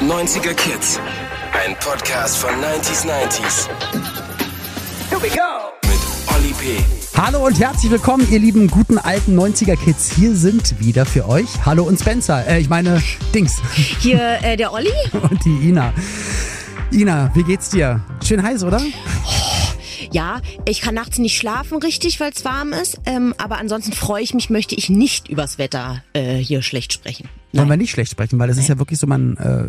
90er Kids. Ein Podcast von 90s 90s. Here we go. Mit Olli P. Hallo und herzlich willkommen, ihr lieben guten alten 90er Kids. Hier sind wieder für euch Hallo und Spencer. Äh, ich meine Dings. Hier äh, der Olli. Und die Ina. Ina, wie geht's dir? Schön heiß, oder? Ja, ich kann nachts nicht schlafen richtig, weil es warm ist. Ähm, aber ansonsten freue ich mich, möchte ich nicht übers Wetter äh, hier schlecht sprechen. Wollen wir nicht schlecht sprechen, weil es ist ja wirklich so, man, äh,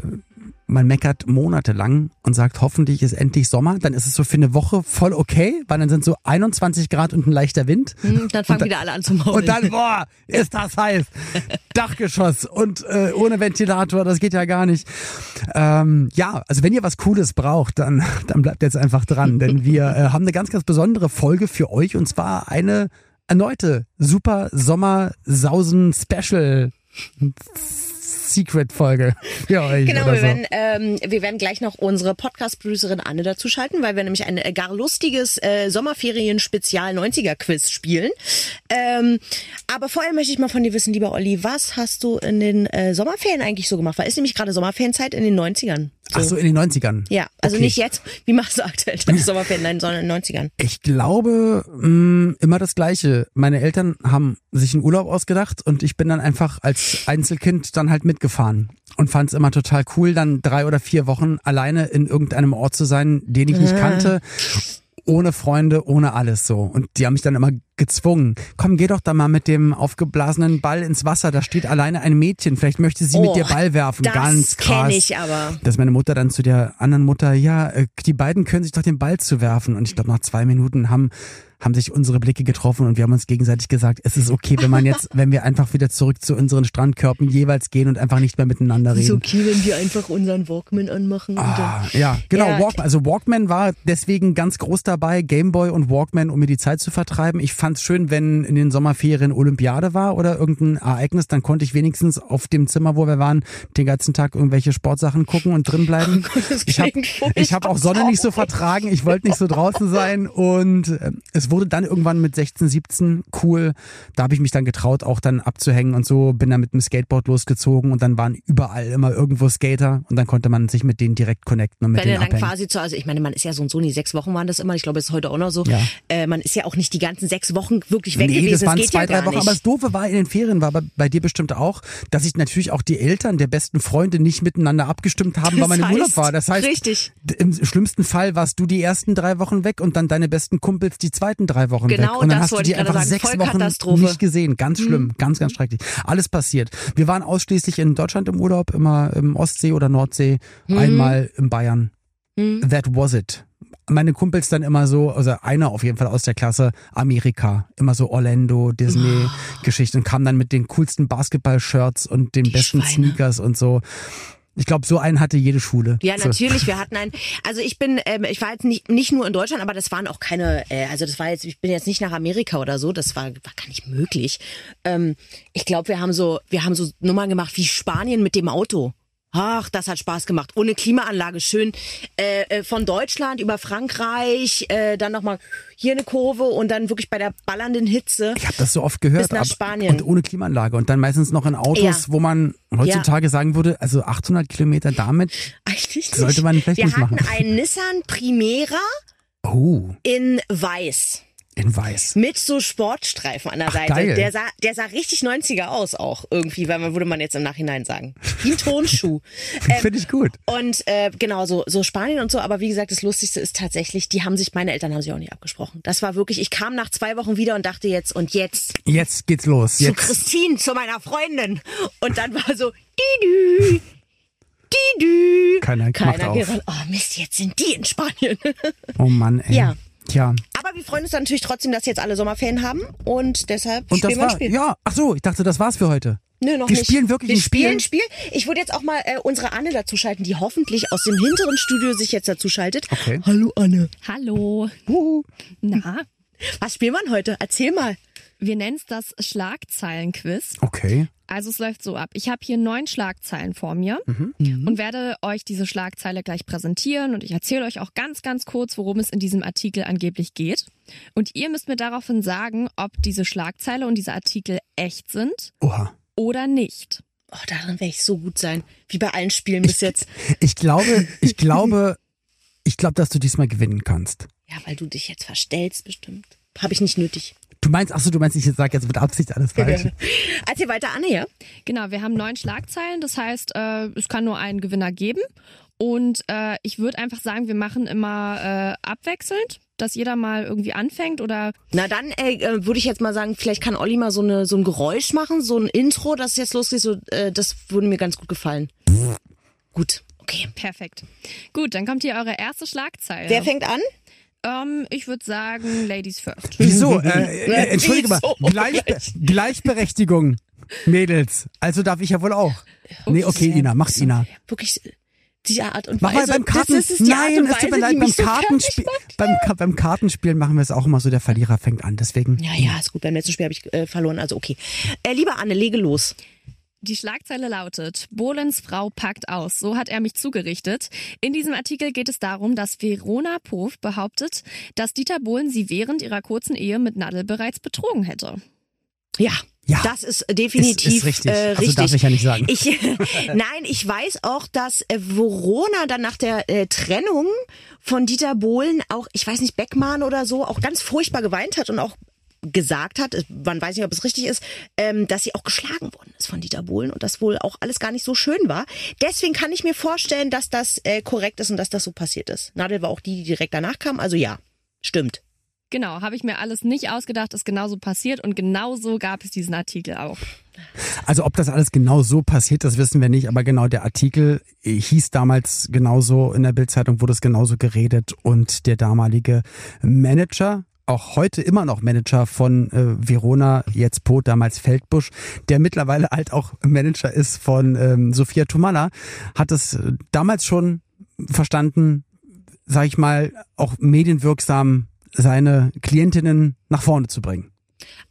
man meckert monatelang und sagt, hoffentlich ist endlich Sommer. Dann ist es so für eine Woche voll okay, weil dann sind so 21 Grad und ein leichter Wind. Hm, dann fangen wieder alle an zu maulen. Und dann, boah, ist das heiß. Dachgeschoss und äh, ohne Ventilator, das geht ja gar nicht. Ähm, ja, also wenn ihr was Cooles braucht, dann, dann bleibt jetzt einfach dran, denn wir äh, haben eine ganz, ganz besondere Folge für euch und zwar eine erneute super Sommer-Sausen-Special. Secret-Folge für euch. Genau, wir so. werden, ähm, wir werden gleich noch unsere Podcast-Producerin Anne dazu schalten, weil wir nämlich ein äh, gar lustiges äh, Sommerferien-Spezial-90er-Quiz spielen. Ähm, aber vorher möchte ich mal von dir wissen, lieber Olli, was hast du in den äh, Sommerferien eigentlich so gemacht? Weil ist nämlich gerade Sommerferienzeit in den 90ern. Ach so, in den 90ern. Ja, also Okay. nicht jetzt, wie aktuell deine Sommerferien, nein, sondern in den 90ern. Ich glaube mh, immer das Gleiche. Meine Eltern haben sich einen Urlaub ausgedacht und ich bin dann einfach als Einzelkind dann halt mitgefahren und fand es immer total cool, dann drei oder vier Wochen alleine in irgendeinem Ort zu sein, den ich nicht kannte. Ohne Freunde, ohne alles so. Und die haben mich dann immer gezwungen. Komm, geh doch da mal mit dem aufgeblasenen Ball ins Wasser. Da steht alleine ein Mädchen. Vielleicht möchte sie mit Oh, dir Ball werfen. das Ganz krass. kenn ich aber. Dass meine Mutter dann zu der anderen Mutter, ja, äh, die beiden können sich doch den Ball zu werfen. Und ich glaube, nach zwei Minuten haben, haben sich unsere Blicke getroffen und wir haben uns gegenseitig gesagt, es ist okay, wenn man jetzt, wenn wir einfach wieder zurück zu unseren Strandkörpen jeweils gehen und einfach nicht mehr miteinander reden. okay, wenn wir einfach unseren Walkman anmachen Ah, ja, genau. Ja. Walkman, also Walkman war deswegen ganz groß dabei, Gameboy und Walkman, um mir die Zeit zu vertreiben. Ich fand's schön, wenn in den Sommerferien Olympiade war oder irgendein Ereignis, dann konnte ich wenigstens auf dem Zimmer, wo wir waren, den ganzen Tag irgendwelche Sportsachen gucken und drin bleiben. das ich habe hab auch Sonne nicht so vertragen, ich wollte nicht so draußen sein und äh, wurde dann irgendwann mit 16, 17 cool. Da habe ich mich dann getraut, auch dann abzuhängen und so, bin dann mit dem Skateboard losgezogen und dann waren überall immer irgendwo Skater und dann konnte man sich mit denen direkt connecten und mit Wenn denen dann abhängen. quasi zu, also ich meine, man ist ja so und so, die sechs Wochen waren das immer, ich glaube, es ist heute auch noch so. Ja. Äh, man ist ja auch nicht die ganzen sechs Wochen wirklich weg Nee, gewesen. das waren geht zwei, ja drei Wochen. nicht. Aber das Doofe war in den Ferien, war bei, bei dir bestimmt auch, dass sich natürlich auch die Eltern der besten Freunde nicht miteinander abgestimmt haben, weil Das man im Urlaub war. Das heißt, richtig. im schlimmsten Fall warst du die ersten drei Wochen weg und dann deine besten Kumpels die zweiten drei Wochen weg. Genau Und dann das hast du wollte die ich gerade einfach sagen. sechs Wochen nicht gesehen. Ganz schlimm, ganz, ganz schrecklich. Alles passiert. Wir waren ausschließlich in Deutschland im Urlaub, immer im Ostsee oder Nordsee, einmal in Bayern. That was it. Meine Kumpels dann immer so, also einer auf jeden Fall aus der Klasse, Amerika, immer so Orlando, Disney-Geschichten und kam dann mit den coolsten Basketball-Shirts und den Die besten Schweine. Sneakers und so. Ich glaube, so einen hatte jede Schule. Ja, so. natürlich. Wir hatten einen. Also ich bin, ähm, ich war jetzt nicht nicht nur in Deutschland, aber das waren auch keine. Äh, also das war jetzt, ich bin jetzt nicht nach Amerika oder so. Das war war gar nicht möglich. Ähm, ich glaube, wir haben so, wir haben so Nummern gemacht wie Spanien mit dem Auto. Ach, das hat Spaß gemacht. Ohne Klimaanlage, schön äh, äh, von Deutschland über Frankreich, äh, dann nochmal hier eine Kurve und dann wirklich bei der ballernden Hitze. Ich habe das so oft gehört. Bis nach Spanien. Und ohne Klimaanlage. Und dann meistens noch in Autos, Ja. wo man heutzutage sagen würde, also 800 Kilometer damit. Eigentlich nicht. Sollte man vielleicht Wir nicht hatten machen. einen Nissan Primera Oh, in Weiß. In weiß. Mit so Sportstreifen an der Seite. geil. Der sah, der sah richtig 90er aus auch irgendwie, weil man würde man jetzt im Nachhinein sagen. Wie ein Tonschuh. ähm, Finde ich gut. und äh, genau, so, so Spanien und so, aber wie gesagt, das Lustigste ist tatsächlich, die haben sich, meine Eltern haben sich auch nicht abgesprochen. Das war wirklich, ich kam nach zwei Wochen wieder und dachte jetzt, und jetzt Jetzt geht's los. zu Jetzt. Christine, zu meiner Freundin. Und dann war so, Didü, Didü. Keiner macht Keiner auf. gerannt. Oh Mist, jetzt sind die in Spanien. Oh Mann, ey. Ja. Tja. Aber wir freuen uns dann natürlich trotzdem, dass jetzt alle Sommerferien haben und deshalb Und das spielen wir ein war, Spiel. ja, ach so, ich dachte, das war's für heute. Nö, noch wir nicht. spielen wirklich wir ein Spiel. spielen ein Spiel. Ich würde jetzt auch mal äh, unsere Anne dazu schalten, die hoffentlich aus dem hinteren Studio sich jetzt dazu schaltet. Okay. Hallo Anne. Hallo. Uhu. Na, Was spielen wir heute? Erzähl mal. Wir nennen es das Schlagzeilenquiz. Okay. Also es läuft so ab. Ich habe hier neun Schlagzeilen vor mir und werde euch diese Schlagzeile gleich präsentieren und ich erzähle euch auch ganz, ganz kurz, worum es in diesem Artikel angeblich geht. Und ihr müsst mir daraufhin sagen, ob diese Schlagzeile und dieser Artikel echt sind Oha. oder nicht. Oh, darin werde ich so gut sein. Wie bei allen Spielen bis jetzt. Ich glaube, ich glaube, ich glaube, dass du diesmal gewinnen kannst. Ja, weil du dich jetzt verstellst, bestimmt. Habe ich nicht nötig. Du meinst, ach so, du meinst, ich sage jetzt mit Absicht alles falsch. Erzähl weiter, Anne, ja? Genau, wir haben neun Schlagzeilen. Das heißt, äh, es kann nur einen Gewinner geben. Und äh, ich würde einfach sagen, wir machen immer äh, abwechselnd, dass jeder mal irgendwie anfängt oder. Na dann äh, äh, würde ich jetzt mal sagen, vielleicht kann Olli mal so eine so ein Geräusch machen, so ein Intro, das jetzt losgeht. So, äh, das würde mir ganz gut gefallen. gut, okay. Perfekt. Gut, dann kommt hier eure erste Schlagzeile. Wer fängt an? Ähm, ich würde sagen, Ladies first. Wieso? Äh, äh, entschuldige mal, Gleichbe Gleichberechtigung, Mädels. Also darf ich ja wohl auch. Nee, okay, Ina, macht Ina. Wirklich die Art und Mach Weise. mal beim Karten. das ist die Art Nein, und es tut mir leid, beim so Kartenspiel, beim, beim Kartenspielen machen wir es auch immer so, der Verlierer fängt an. Deswegen. Ja, ja, ist gut. Beim letzten Spiel habe ich äh, verloren, also okay. Äh, liebe Anne, lege los. Die Schlagzeile lautet, Bohlens Frau packt aus. So hat er mich zugerichtet. In diesem Artikel geht es darum, dass Verona Pof behauptet, dass Dieter Bohlen sie während ihrer kurzen Ehe mit Nadel bereits betrogen hätte. Ja. Ja. Das ist definitiv Ist- ist richtig. Äh, Also richtig. darf ich ja nicht sagen. Ich, nein, ich weiß auch, dass äh, Verona dann nach der äh, Trennung von Dieter Bohlen auch, ich weiß nicht, Beckmann oder so, auch ganz furchtbar geweint hat und auch gesagt hat, äh, man weiß nicht, ob es richtig ist, ähm, dass sie auch geschlagen worden ist von Dieter Bohlen und das wohl auch alles gar nicht so schön war. Deswegen kann ich mir vorstellen, dass das äh, korrekt ist und dass das so passiert ist. Nadel war auch die, die direkt danach kam, also ja, stimmt. Genau, habe ich mir alles nicht ausgedacht, ist genauso passiert und genauso gab es diesen Artikel auch. Also ob das alles genau so passiert, das wissen wir nicht, aber genau der Artikel hieß damals genauso in der Bildzeitung wurde es genauso geredet und der damalige Manager auch heute immer noch Manager von äh, Verona, jetzt Pot, damals Feldbusch, der mittlerweile halt auch Manager ist von ähm, Sophia Tomalla, hat es äh, damals schon verstanden, sag ich mal, auch medienwirksam seine Klientinnen nach vorne zu bringen.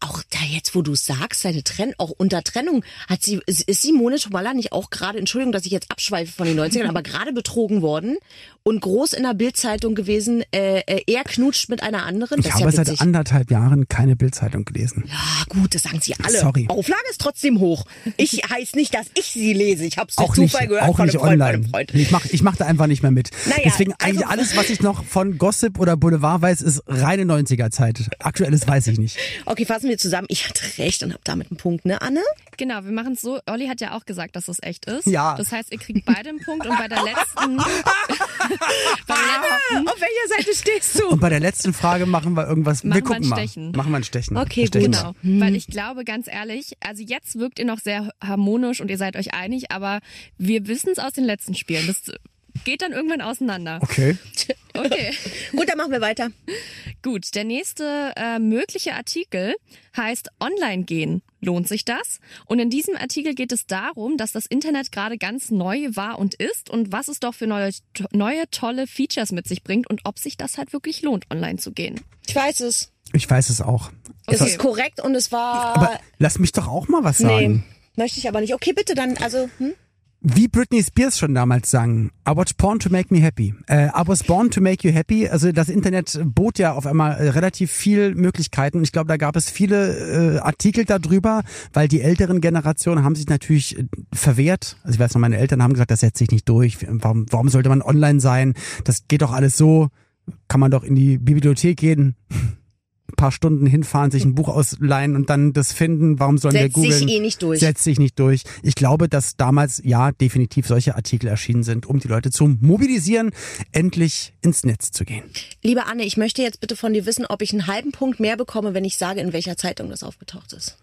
Auch jetzt, wo du sagst, seine Trennung, auch unter Trennung, hat sie, ist Simone Tomalla nicht auch gerade, Entschuldigung, dass ich jetzt abschweife von den 90ern, aber gerade betrogen worden und groß in der Bildzeitung gewesen, äh, äh, er knutscht mit einer anderen. Ich Das ist habe ja seit anderthalb Jahren keine Bildzeitung gelesen. Ja, gut, das sagen sie alle. Sorry. Auflage ist trotzdem hoch. Ich heißt nicht, dass ich sie lese. Ich habe es durch Zufall gehört auch von nicht Freund, online. Ich mach, ich mach da einfach nicht mehr mit. Naja, Deswegen eigentlich also- alles, was ich noch von Gossip oder Boulevard weiß, ist reine 90er Zeit. Aktuelles weiß ich nicht. Okay, fassen wir zusammen. Ich hatte recht und habe damit einen Punkt, ne, Anne? Genau, wir machen es so. Olli hat ja auch gesagt, dass es echt ist. Ja. Das heißt, ihr kriegt beide einen Punkt und bei der letzten, bei der letzten Auf welcher Seite stehst du? Und bei der letzten Frage machen wir irgendwas. Machen wir wir gucken ein mal. Stechen. Machen wir ein Stechen. Okay, Wir stechen gut. mal. Genau, weil ich glaube, ganz ehrlich, also jetzt wirkt ihr noch sehr harmonisch und ihr seid euch einig, aber wir wissen es aus den letzten Spielen. Das geht dann irgendwann auseinander. Okay. Okay, Gut, dann machen wir weiter. gut. Der nächste äh, mögliche Artikel heißt Online gehen. Lohnt sich das? Und in diesem Artikel geht es darum, dass das Internet gerade ganz neu war und ist und was es doch für neue, neue tolle Features mit sich bringt und ob sich das halt wirklich lohnt, online zu gehen. Ich weiß es. Ich weiß es auch. Es Okay. ist korrekt und es war. Aber lass mich doch auch mal was nee, sagen. möchte ich aber nicht. Okay, bitte dann, also, hm? Wie Britney Spears schon damals sang, I was born to make me happy. Äh, I was born to make you happy. Also das Internet bot ja auf einmal äh, relativ viel Möglichkeiten. Ich glaube, da gab es viele äh, Artikel darüber, weil die älteren Generationen haben sich natürlich äh, verwehrt. Also ich weiß noch, meine Eltern haben gesagt, das setzt sich nicht durch. Warum, warum sollte man online sein? Das geht doch alles so. Kann man doch in die Bibliothek gehen, ein paar Stunden hinfahren, sich ein Buch ausleihen und dann das finden. Warum sollen wir Setzt googeln? sich eh nicht durch. setzt sich nicht durch. Ich glaube, dass damals ja definitiv solche Artikel erschienen sind, um die Leute zu mobilisieren, endlich ins Netz zu gehen. Liebe Anne, ich möchte jetzt bitte von dir wissen, ob ich einen halben Punkt mehr bekomme, wenn ich sage, in welcher Zeitung das aufgetaucht ist.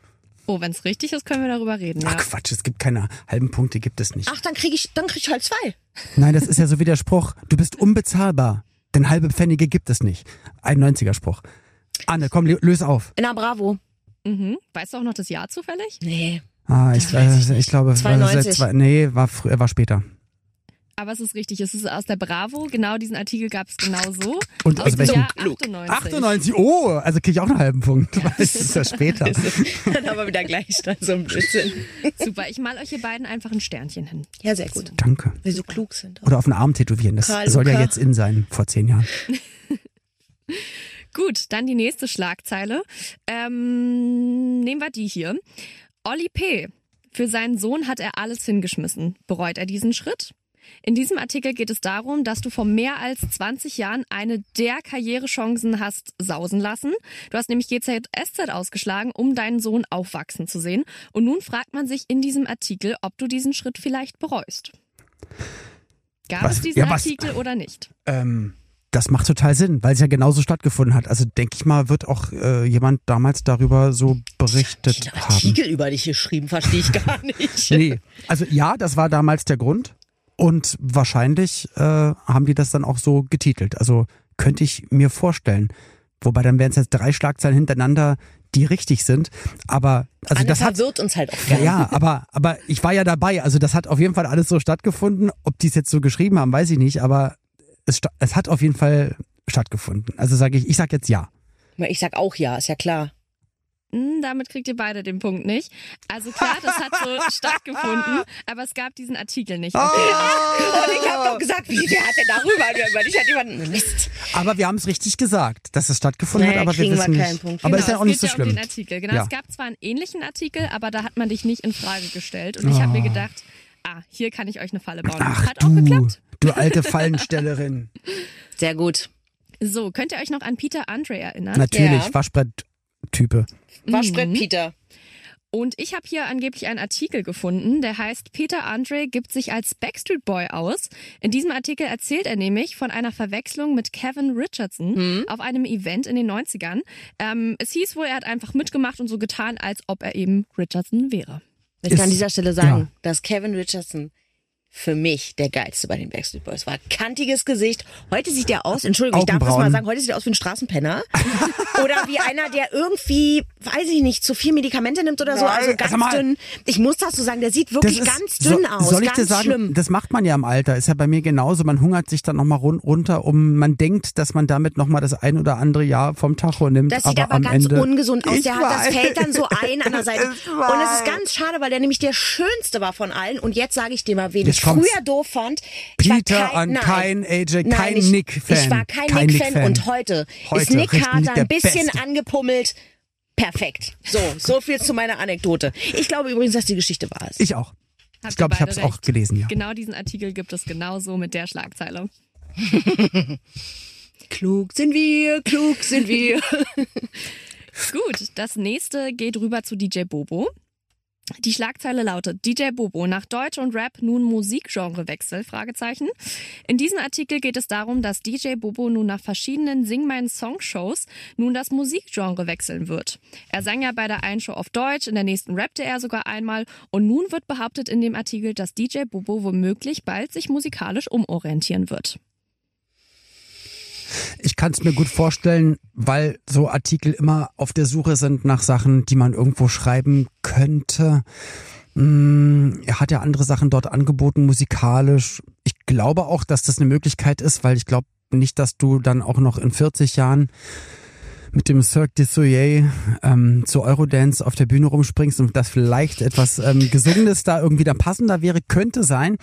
Oh, wenn es richtig ist, können wir darüber reden. Ach Ja. Quatsch, es gibt keine halben Punkte, gibt es nicht. Ach, dann kriege ich, dann krieg ich halt zwei. Nein, das ist ja so wie der Spruch, du bist unbezahlbar, denn halbe Pfennige gibt es nicht. Ein 90er Spruch. Anne, komm, lö- löse auf. Na, bravo. Mhm. Weißt du auch noch das Jahr zufällig? Nee. Ah, ich, ich äh, nicht. ich glaube, war das 92. seit zwei, nee, war, frü- war später. Aber es ist richtig, es ist aus der Bravo. Genau diesen Artikel gab es genau so. Und aus aus dem welchem Jahr Klug. 98. 98, oh, also kriege ich auch einen halben Punkt. Das ist ja später. dann haben wir wieder gleich dann so ein bisschen. Super, ich mal euch hier beiden einfach ein Sternchen hin. Ja, sehr gut. Danke. Weil sie so klug sind. Oder auf den Arm tätowieren. Das Karl soll ja Luca. jetzt in sein, vor zehn Jahren. Gut, dann die nächste Schlagzeile. Ähm, nehmen wir die hier. Olli P. Für seinen Sohn hat er alles hingeschmissen. Bereut er diesen Schritt? In diesem Artikel geht es darum, dass du vor mehr als 20 Jahren eine der Karrierechancen hast sausen lassen. Du hast nämlich GZSZ ausgeschlagen, um deinen Sohn aufwachsen zu sehen. Und nun fragt man sich in diesem Artikel, ob du diesen Schritt vielleicht bereust. Gab Was? es diesen Ja? Artikel oder nicht? Ähm, das macht total Sinn, weil es ja genauso stattgefunden hat. Also denke ich mal, wird auch äh, jemand damals darüber so berichtet Den haben. Artikel über dich geschrieben, verstehe ich gar nicht. Nee, also ja, das war damals der Grund. Und wahrscheinlich äh, haben die das dann auch so getitelt. Also könnte ich mir vorstellen. Wobei dann wären es jetzt drei Schlagzeilen hintereinander, die richtig sind. Aber also Anne das hat verwirrt uns halt auch ja, gerne. ja, aber aber ich war ja dabei. Also das hat auf jeden Fall alles so stattgefunden. Ob die es jetzt so geschrieben haben, weiß ich nicht. Aber es, es hat auf jeden Fall stattgefunden. Also sage ich, ich sag jetzt ja. Ich sag auch ja, ist ja klar. Hm, damit kriegt ihr beide den Punkt nicht. Also klar, das hat so stattgefunden, aber es gab diesen Artikel nicht. Ah! Und ich habe doch gesagt, wie, wer hat denn darüber? Über dich hat jemand Mist. Aber wir haben es richtig gesagt, dass es stattgefunden Naja, hat, aber wir wir wissen keinen nicht. Punkt. Aber Genau, ist ja es auch nicht so ja um schlimm. den Artikel. Genau, Ja. es gab zwar einen ähnlichen Artikel, aber da hat man dich nicht in Frage gestellt. Und ich habe mir gedacht, ah, hier kann ich euch eine Falle bauen. Ach hat auch du, geklappt. du alte Fallenstellerin. Sehr gut. So, könnt ihr euch noch an Peter Andre erinnern? Natürlich, Ja. Waschbrett-Type. Waschbrett Mhm. Peter. Und ich habe hier angeblich einen Artikel gefunden, der heißt Peter Andre gibt sich als Backstreet Boy aus. In diesem Artikel erzählt er nämlich von einer Verwechslung mit Kevin Richardson auf einem Event in den 90ern. Ähm, es hieß wohl, er hat einfach mitgemacht und so getan, als ob er eben Richardson wäre. Ich kann an dieser Stelle sagen, ja. dass Kevin Richardson für mich der geilste bei den Backstreet Boys war. Kantiges Gesicht. Heute sieht er aus, Entschuldigung, ich darf das mal sagen, heute sieht er aus wie ein Straßenpenner. oder wie einer, der irgendwie, weiß ich nicht, zu viel Medikamente nimmt oder so. Nein, Also ganz mal. dünn. Ich muss das so sagen, der sieht wirklich ganz dünn so, aus. Soll ich ganz dir sagen, schlimm. das macht man ja im Alter. Ist ja bei mir genauso. Man hungert sich dann nochmal run runter, um man denkt, dass man damit nochmal das ein oder andere Jahr vom Tacho nimmt. Das sieht aber, aber, am ganz Ende, ungesund aus. Ich Der hat, das fällt dann so ein an der Seite. Und es ist ganz schade, weil der nämlich der schönste war von allen. Und jetzt sage ich dir mal, wen ich. Früher doof fand. Ich war Peter an nein. kein AJ, Nein, kein ich, Nick-Fan. Ich war kein, Kein Nick-Fan Nick-Fan. und heute, ist Heute Nick richtig Carter ein bisschen Beste. angepummelt. Perfekt. So, so viel zu meiner Anekdote. Ich glaube übrigens, dass die Geschichte wahr ist. Ich auch. Habt Ich glaube, ich habe es auch gelesen, ja. Genau diesen Artikel gibt es genauso mit der Schlagzeile. Klug sind wir, klug sind wir. Gut, das nächste geht rüber zu DJ Bobo. Die Schlagzeile lautet DJ Bobo nach Deutsch und Rap nun Musikgenrewechsel Fragezeichen. In diesem Artikel geht es darum, dass DJ Bobo nun nach verschiedenen Sing meinen Songshows nun das Musikgenre wechseln wird. Er sang ja bei der einen Show auf Deutsch, in der nächsten rappte er sogar einmal und nun wird behauptet in dem Artikel, dass DJ Bobo womöglich bald sich musikalisch umorientieren wird. Ich kann es mir gut vorstellen, weil so Artikel immer auf der Suche sind nach Sachen, die man irgendwo schreiben könnte. Mm, Er hat ja andere Sachen dort angeboten, musikalisch. Ich glaube auch, dass das eine Möglichkeit ist, weil ich glaube nicht, dass du dann auch noch in 40 Jahren mit dem Cirque du Soleil ähm, zu Eurodance auf der Bühne rumspringst und das vielleicht etwas ähm, Gesungenes da irgendwie dann passender wäre, könnte sein.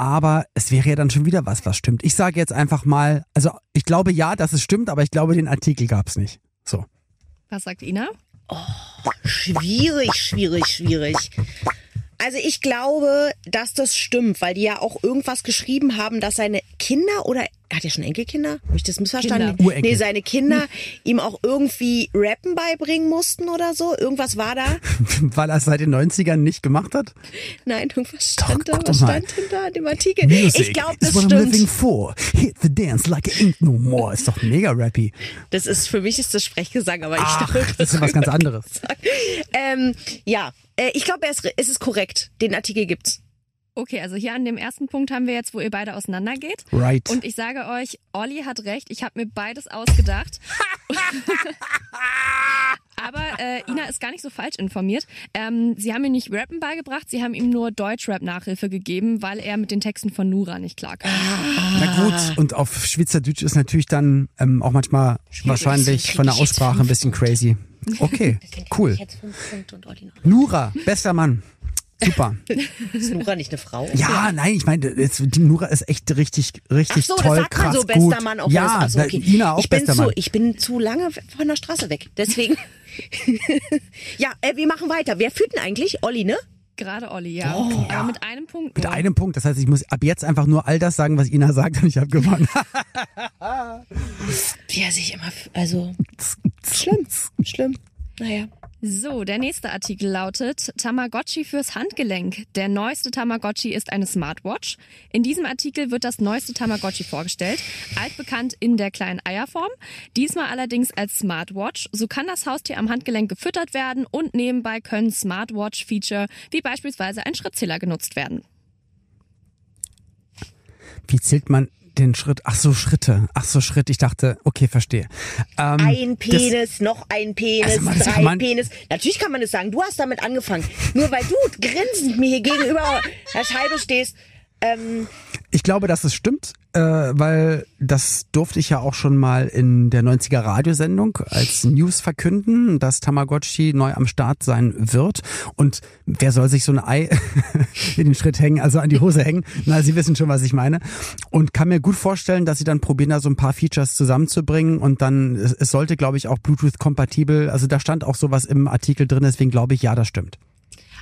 Aber es wäre ja dann schon wieder was, was stimmt. Ich sage jetzt einfach mal, also ich glaube ja, dass es stimmt, aber ich glaube, den Artikel gab's nicht. So. Was sagt Ina? Schwierig, schwierig, schwierig. Also ich glaube, dass das stimmt, weil die ja auch irgendwas geschrieben haben, dass seine Kinder oder hat er schon Enkelkinder? Habe ich das missverstanden? Kinder. Urenkel. Nee, seine Kinder ihm auch irgendwie Rappen beibringen mussten oder so. Irgendwas war da. Weil er es seit den 90ern nicht gemacht hat? Nein, irgendwas stand Doch, da. Was stand denn da in dem Artikel? ich glaube, das is what I'm living stimmt. for. Hit the dance like it ain't no more. Ist doch mega rappy. Das ist für mich ist das Sprechgesang, aber ich Ach, glaube, das ist ja was ganz anderes. Ähm, ja, äh, ich glaube, es ist korrekt. Den Artikel gibt's. Okay, also hier an dem ersten Punkt haben wir jetzt, wo ihr beide auseinandergeht. Right. Und ich sage euch, Olli hat recht. Ich habe mir beides ausgedacht. Aber äh, Ina ist gar nicht so falsch informiert. Ähm, sie haben ihm nicht Rappen beigebracht, sie haben ihm nur Deutschrap-Nachhilfe gegeben, weil er mit den Texten von Nura nicht klarkam. Na gut, und auf Schweizerdeutsch ist natürlich dann ähm, auch manchmal wahrscheinlich krieg von der Aussprache ein bisschen crazy. Okay, cool. Jetzt fünf Punkte und Olli noch. Nura, bester Mann. Super. Ist Nora nicht eine Frau? Ja, nein, ich meine, jetzt, die Nura ist echt richtig, richtig Ach so, toll, das sagt krass, man so, gut. bester Mann auch. Ja, Ach so, okay. da- Ina auch ich bin bester zu, Mann. Ich bin zu lange von der Straße weg. Deswegen. ja, äh, wir machen weiter. Wer führt denn eigentlich? Olli, ne? gerade Olli, ja. Oh, Aber mit einem Punkt Mit nur. einem Punkt. Das heißt, ich muss ab jetzt einfach nur all das sagen, was Ina sagt und ich habe gewonnen. Wie er sich immer, also schlimm, schlimm. Naja. So, der nächste Artikel lautet Tamagotchi fürs Handgelenk. Der neueste Tamagotchi ist eine Smartwatch. In diesem Artikel wird das neueste Tamagotchi vorgestellt, altbekannt in der kleinen Eierform, diesmal allerdings als Smartwatch. So kann das Haustier am Handgelenk gefüttert werden und nebenbei können Smartwatch-Feature wie beispielsweise ein Schrittzähler genutzt werden. Wie zählt man den Schritt? Ach so, Schritte. Ach so, Schritt. Ich dachte, okay, verstehe. Ähm, Ein Penis, noch ein Penis, Also man- das drei man- Penis. Natürlich kann man das sagen. Du hast damit angefangen. Nur weil du grinsend mir hier gegenüber der Scheibe stehst. Ähm, Ich glaube, dass es stimmt, äh, weil das durfte ich ja auch schon mal in der 90er Radiosendung als News verkünden, dass Tamagotchi neu am Start sein wird. Und wer soll sich so ein Ei in den Schritt hängen, also an die Hose hängen? Na, Sie wissen schon, was ich meine. Und kann mir gut vorstellen, dass Sie dann probieren, da so ein paar Features zusammenzubringen. Und dann, es, es sollte, glaube ich, auch Bluetooth-kompatibel, also da stand auch sowas im Artikel drin, deswegen glaube ich, ja, das stimmt.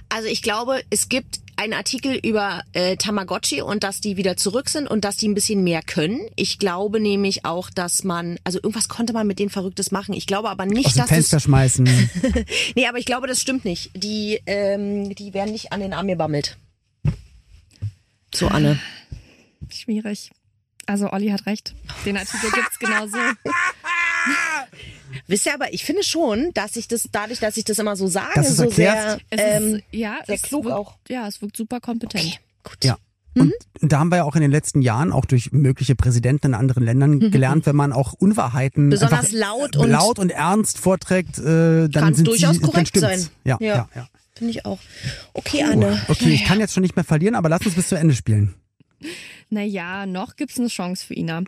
also ich glaube, es gibt einen Artikel über äh, Tamagotchi und dass die wieder zurück sind und dass die ein bisschen mehr können. Ich glaube nämlich auch, dass man, also irgendwas konnte man mit denen Verrücktes machen. Ich glaube aber nicht, Aus dem dass Fenster das, schmeißen. nee, aber ich glaube, das stimmt nicht. Die, ähm, die werden nicht an den Arm gebammelt. So Anne. Schwierig. Also Olli hat recht. Den Artikel gibt's genau so. Wisst ihr aber, ich finde schon, dass ich das dadurch, dass ich das immer so sage, so sehr? Es ähm, ist, ja, sehr es klug wirkt, auch. Ja, es wirkt super kompetent. okay, gut. Ja. Und da haben wir ja auch in den letzten Jahren auch durch mögliche Präsidenten in anderen Ländern gelernt, wenn man auch Unwahrheiten Besonders laut und- laut und ernst vorträgt, äh, dann Kann sind durchaus sie, korrekt sein. Ja, Ja. ja, ja. Finde ich auch. Okay, Anne. Okay, ich kann jetzt schon nicht mehr verlieren, aber lass uns bis zu Ende spielen. Naja, noch gibt's eine Chance für Ina.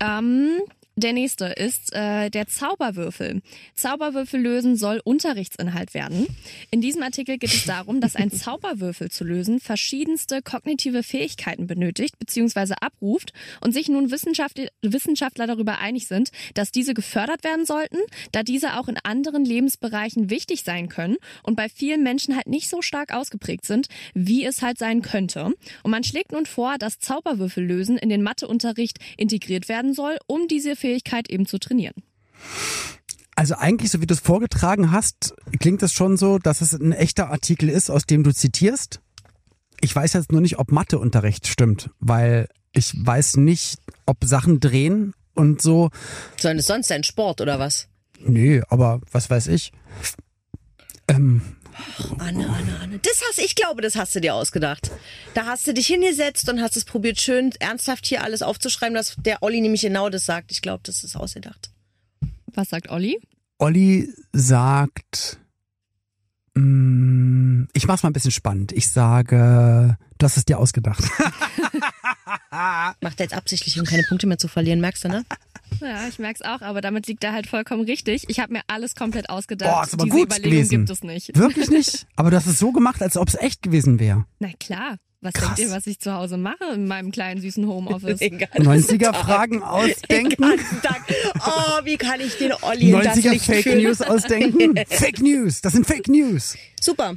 Ähm, der nächste ist äh, der Zauberwürfel. Zauberwürfel lösen soll Unterrichtsinhalt werden. In diesem Artikel geht es darum, dass ein Zauberwürfel zu lösen verschiedenste kognitive Fähigkeiten benötigt bzw. abruft und sich nun Wissenschaft Wissenschaftler darüber einig sind, dass diese gefördert werden sollten, da diese auch in anderen Lebensbereichen wichtig sein können und bei vielen Menschen halt nicht so stark ausgeprägt sind, wie es halt sein könnte. Und man schlägt nun vor, dass Zauberwürfellösen in den Matheunterricht integriert werden soll, um diese Fähigkeit eben zu trainieren. Also eigentlich, so wie du es vorgetragen hast, klingt es schon so, dass es ein echter Artikel ist, aus dem du zitierst. Ich weiß jetzt nur nicht, ob Matheunterricht stimmt, weil ich weiß nicht, ob Sachen drehen und so. Sollen es sonst ein Sport oder was? Nee, aber was weiß ich. Ähm, Anne, Anne, Anne. Das hast, ich glaube, das hast du dir ausgedacht. Da hast du dich hingesetzt und hast es probiert, schön ernsthaft hier alles aufzuschreiben, dass der Olli nämlich genau das sagt. Ich glaube, das ist ausgedacht. Was sagt Olli? Olli sagt, mm, ich mach's mal ein bisschen spannend. Ich sage, du hast es dir ausgedacht. Macht er jetzt absichtlich, um keine Punkte mehr zu verlieren, merkst du, ne? Ja, ich merk's auch, aber damit liegt er halt vollkommen richtig. Ich habe mir alles komplett ausgedacht. Boah, ist aber Diese gut Überlegung gewesen. gibt es nicht. Wirklich nicht? Aber du hast es so gemacht, als ob es echt gewesen wäre. Na klar. Was Krass. denkt ihr, was ich zu Hause mache in meinem kleinen süßen Homeoffice? Den ganzen 90er Tag. Fragen Den ausdenken. ganzen Tag. Oh, wie kann ich den Olli in das 90er Licht Fake führen? News ausdenken. Fake News, das sind Fake News. Super.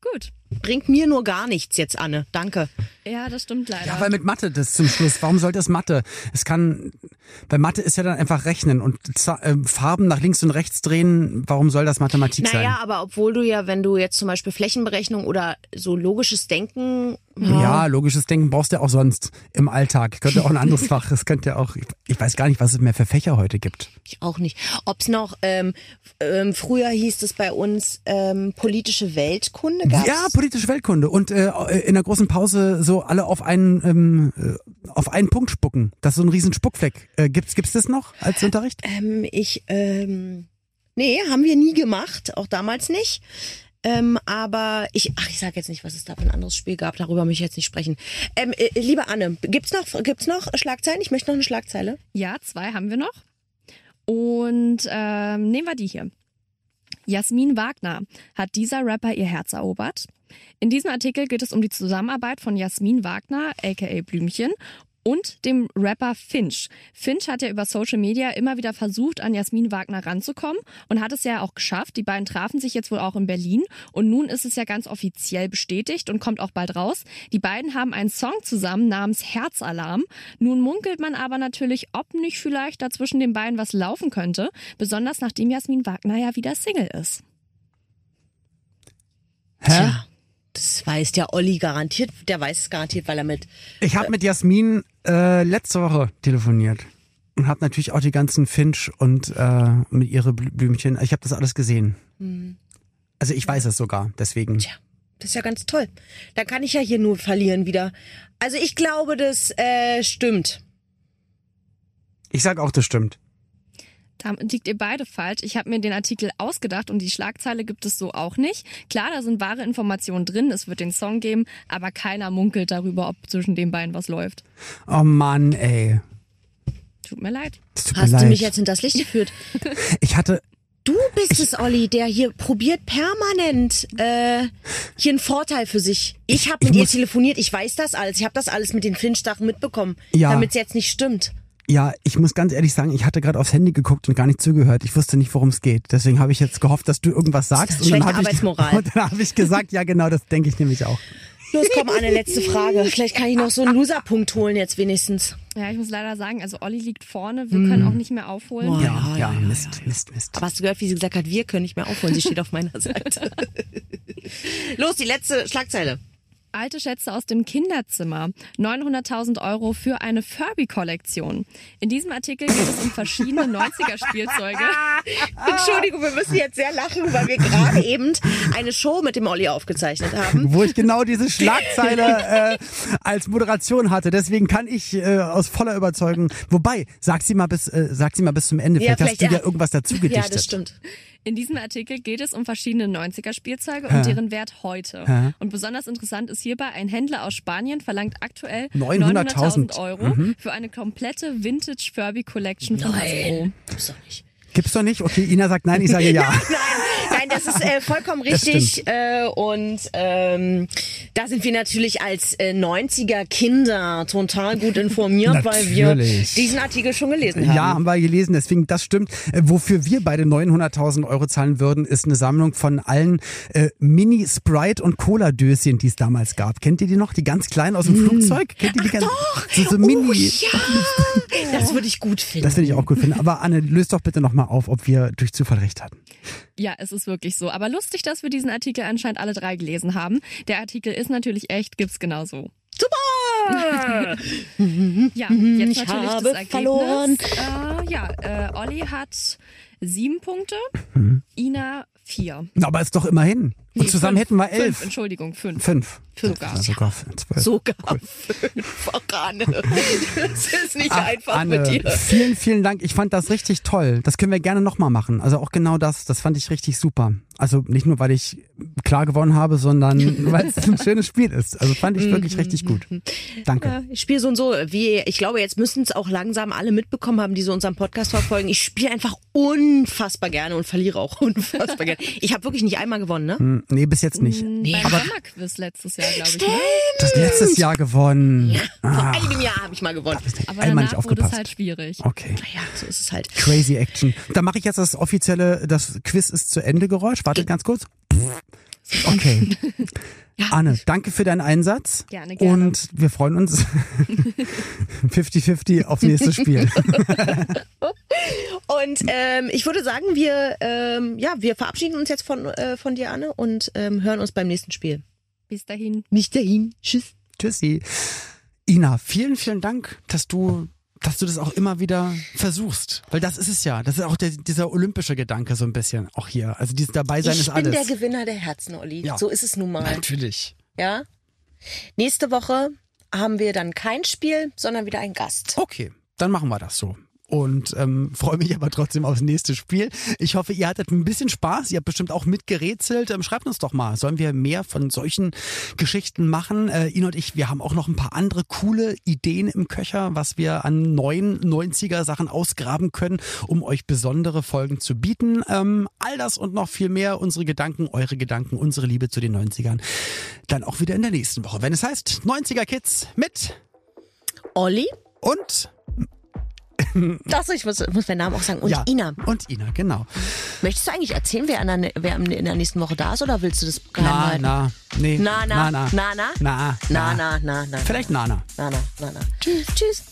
Gut. Bringt mir nur gar nichts jetzt, Anne. Danke. Ja, das stimmt leider. Ja, weil mit Mathe das zum Schluss. Warum sollte es Mathe? Es kann, bei Mathe ist ja dann einfach rechnen und äh, Farben nach links und rechts drehen. Warum soll das Mathematik Naja, sein? aber obwohl du ja, wenn du jetzt zum Beispiel Flächenberechnung oder so logisches Denken. Ja, logisches Denken brauchst du ja auch sonst im Alltag. Könnte auch ein anderes Fach. Es könnte ja auch, ich weiß gar nicht, was es mehr für Fächer heute gibt. Ich auch nicht. Ob's noch, ähm, ähm, früher hieß es bei uns ähm, politische Weltkunde. Gab's? Ja, politische Weltkunde und äh, in der großen Pause so alle auf einen ähm, äh, auf einen Punkt spucken. Das ist so ein riesen Spuckfleck. Äh, gibt's gibt's das noch als Unterricht? Ähm, ich, ähm, nee, haben wir nie gemacht, auch damals nicht. Ähm, aber ich, ach, ich sag jetzt nicht, was es da für ein anderes Spiel gab. Darüber möchte ich jetzt nicht sprechen. Ähm, äh, liebe Anne, gibt's noch, gibt's noch Schlagzeilen? Ich möchte noch eine Schlagzeile. Ja, zwei haben wir noch. Und ähm, nehmen wir die hier. Jasmin Wagner hat dieser Rapper ihr Herz erobert. In diesem Artikel geht es um die Zusammenarbeit von Jasmin Wagner, aka Blümchen, und dem Rapper Finch. Finch hat ja über Social Media immer wieder versucht, an Jasmin Wagner ranzukommen und hat es ja auch geschafft. Die beiden trafen sich jetzt wohl auch in Berlin und nun ist es ja ganz offiziell bestätigt und kommt auch bald raus. Die beiden haben einen Song zusammen namens Herzalarm. Nun munkelt man aber natürlich, ob nicht vielleicht dazwischen den beiden was laufen könnte, besonders nachdem Jasmin Wagner ja wieder Single ist. Hä? Tja, das weiß der Olli garantiert, der weiß es garantiert, weil er mit. Ich habe mit Jasmin äh, letzte Woche telefoniert und habe natürlich auch die ganzen Finch und äh, mit ihre Blü- Blümchen. Ich habe das alles gesehen. Also ich weiß es sogar, deswegen. Tja, das ist ja ganz toll. Da kann ich ja hier nur verlieren wieder. Also ich glaube, das äh, stimmt. Ich sag auch, das stimmt. Da liegt ihr beide falsch. Ich habe mir den Artikel ausgedacht und die Schlagzeile gibt es so auch nicht. Klar, da sind wahre Informationen drin, es wird den Song geben, aber keiner munkelt darüber, ob zwischen den beiden was läuft. Oh Mann, ey. Tut mir leid. Das tut Hast mir du leid. mich jetzt hinters Licht geführt? ich hatte, Du bist es, Olli, der hier probiert permanent äh, hier einen Vorteil für sich. Ich habe ich mit ihr muss- telefoniert, ich weiß das alles. Ich habe das alles mit den Finchstachen mitbekommen, Ja. damit es jetzt nicht stimmt. Ja, ich muss ganz ehrlich sagen, ich hatte gerade aufs Handy geguckt und gar nicht zugehört. Ich wusste nicht, worum es geht. Deswegen habe ich jetzt gehofft, dass du irgendwas sagst. Das ist und dann habe ich, und dann habe ich gesagt, ja genau, das denke ich nämlich auch. Los, komm, eine letzte Frage. Vielleicht kann ich noch so einen Loserpunkt holen jetzt wenigstens. Ja, ich muss leider sagen, also Olli liegt vorne, wir können auch nicht mehr aufholen. Ja, ja, ja, Mist, Mist, Mist. Aber hast du gehört, wie sie gesagt hat, wir können nicht mehr aufholen. Sie steht auf meiner Seite. Los, die letzte Schlagzeile. Alte Schätze aus dem Kinderzimmer. 900.000 Euro für eine Furby-Kollektion. In diesem Artikel geht es um verschiedene 90er-Spielzeuge. Entschuldigung, wir müssen jetzt sehr lachen, weil wir gerade eben eine Show mit dem Olli aufgezeichnet haben. Wo ich genau diese Schlagzeile äh, als Moderation hatte. Deswegen kann ich äh, aus voller Überzeugung. Wobei, sag sie mal bis, äh, sag sie mal bis zum Ende. Ja, vielleicht, hast du vielleicht, ja ja. irgendwas dazu gedichtet. Ja, das stimmt. In diesem Artikel geht es um verschiedene 90er-Spielzeuge Hä? und deren Wert heute. Hä? Und besonders interessant ist hierbei, ein Händler aus Spanien verlangt aktuell 900.000 900.000 Euro für eine komplette Vintage Furby Collection von Hasbro. Gibt's doch nicht. Gibt's doch nicht? Okay, Ina sagt nein, ich sage ja. Nein, nein, das ist äh, vollkommen richtig. Äh, und ähm, da sind wir natürlich als äh, 90er Kinder total gut informiert, weil wir diesen Artikel schon gelesen haben. Ja, haben wir gelesen, deswegen das stimmt. Äh, wofür wir beide 900.000 Euro zahlen würden, ist eine Sammlung von allen äh, Mini-Sprite- und Cola-Döschen, die es damals gab. Kennt ihr die noch? Die ganz kleinen aus dem Flugzeug? Kennt ihr die ganz? Doch! So, so oh, Mini. ja! Das würde ich gut finden. Das finde ich auch gut finden. Aber Anne, löst doch bitte nochmal auf, ob wir durch Zufall recht hatten. Ja, es ist wirklich so. Aber lustig, dass wir diesen Artikel anscheinend alle drei gelesen haben. Der Artikel ist natürlich echt, gibt's genauso. Super! Ja, jetzt ich natürlich habe das Ergebnis. verloren. Äh, ja, äh, Olli hat sieben Punkte, Mhm. Ina vier. Na, Aber ist doch immerhin. Und Nee, zusammen fünf, hätten wir Fünf, elf. Entschuldigung, fünf. Fünf. Sogar. Sogar zwölf. Sogar fünffach, Anne. Das ist nicht Ach, einfach Anne, mit dir. vielen, vielen Dank. Ich fand das richtig toll. Das können wir gerne nochmal machen. Also auch genau das, das fand ich richtig super. Also nicht nur, weil ich klar gewonnen habe, sondern weil es ein schönes Spiel ist. Also fand ich wirklich richtig gut. Danke. Ja, ich spiele so und so. Wie, ich glaube, jetzt müssen es auch langsam alle mitbekommen haben, die so unseren Podcast verfolgen. Ich spiele einfach unfassbar gerne und verliere auch unfassbar gerne. Ich habe wirklich nicht einmal gewonnen, ne? Hm, Nee, bis jetzt nicht. Nee, Beim Sommerquiz letztes Jahr, glaube ich. Ne? Das letztes Jahr gewonnen. Vor Ah, einigem Jahr habe ich mal gewonnen. Aber einmal nicht danach wurde es aufgepasst. halt schwierig. Okay. Ja, so ist es halt. Crazy Action. Da mache ich jetzt das offizielle, das Quiz ist zu Ende Geräusch. Warte ganz kurz. Okay. Anne, danke für deinen Einsatz. Gerne, gerne. Und wir freuen uns 50-50 aufs nächste Spiel. Und ähm, ich würde sagen, wir, ähm, ja, wir verabschieden uns jetzt von, äh, von dir, Anne, und ähm, hören uns beim nächsten Spiel. Bis dahin. Nicht dahin. Tschüss. Tschüssi. Ina, vielen, vielen Dank, dass du, dass du das auch immer wieder versuchst. Weil das ist es ja. Das ist auch der, dieser olympische Gedanke so ein bisschen auch hier. Also dieses Dabeisein Ich ist bin alles. der Gewinner der Herzen, Olli. Ja. So ist es nun mal. Natürlich. Ja. Nächste Woche haben wir dann kein Spiel, sondern wieder einen Gast. Okay, dann machen wir das so. Und ähm, freue mich aber trotzdem aufs nächste Spiel. Ich hoffe, ihr hattet ein bisschen Spaß. Ihr habt bestimmt auch mitgerätselt. Ähm, schreibt uns doch mal, sollen wir mehr von solchen Geschichten machen? Äh, Ina und ich, wir haben auch noch ein paar andere coole Ideen im Köcher, was wir an neuen 90er Sachen ausgraben können, um euch besondere Folgen zu bieten. Ähm, all das und noch viel mehr, unsere Gedanken, eure Gedanken, unsere Liebe zu den 90ern. Dann auch wieder in der nächsten Woche, wenn es heißt 90er Kids mit Olli. Und Achso, ich muss, muss meinen Namen auch sagen. Und ja, Ina. Und Ina, genau. Möchtest du eigentlich erzählen, wer, an der, wer in der nächsten Woche da ist oder willst du das geheim Na, halten? na, nee. Na, na, na, na, na? na, Na, na, na, na. Vielleicht Nana. Na, na, na, na. Tschüss, tschüss.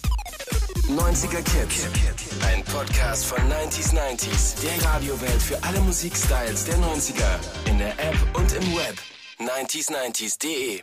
90er Kids. Ein Podcast von 90s 90s. Der Radiowelt für alle Musikstyles der 90er. In der App und im Web. 90s90s.de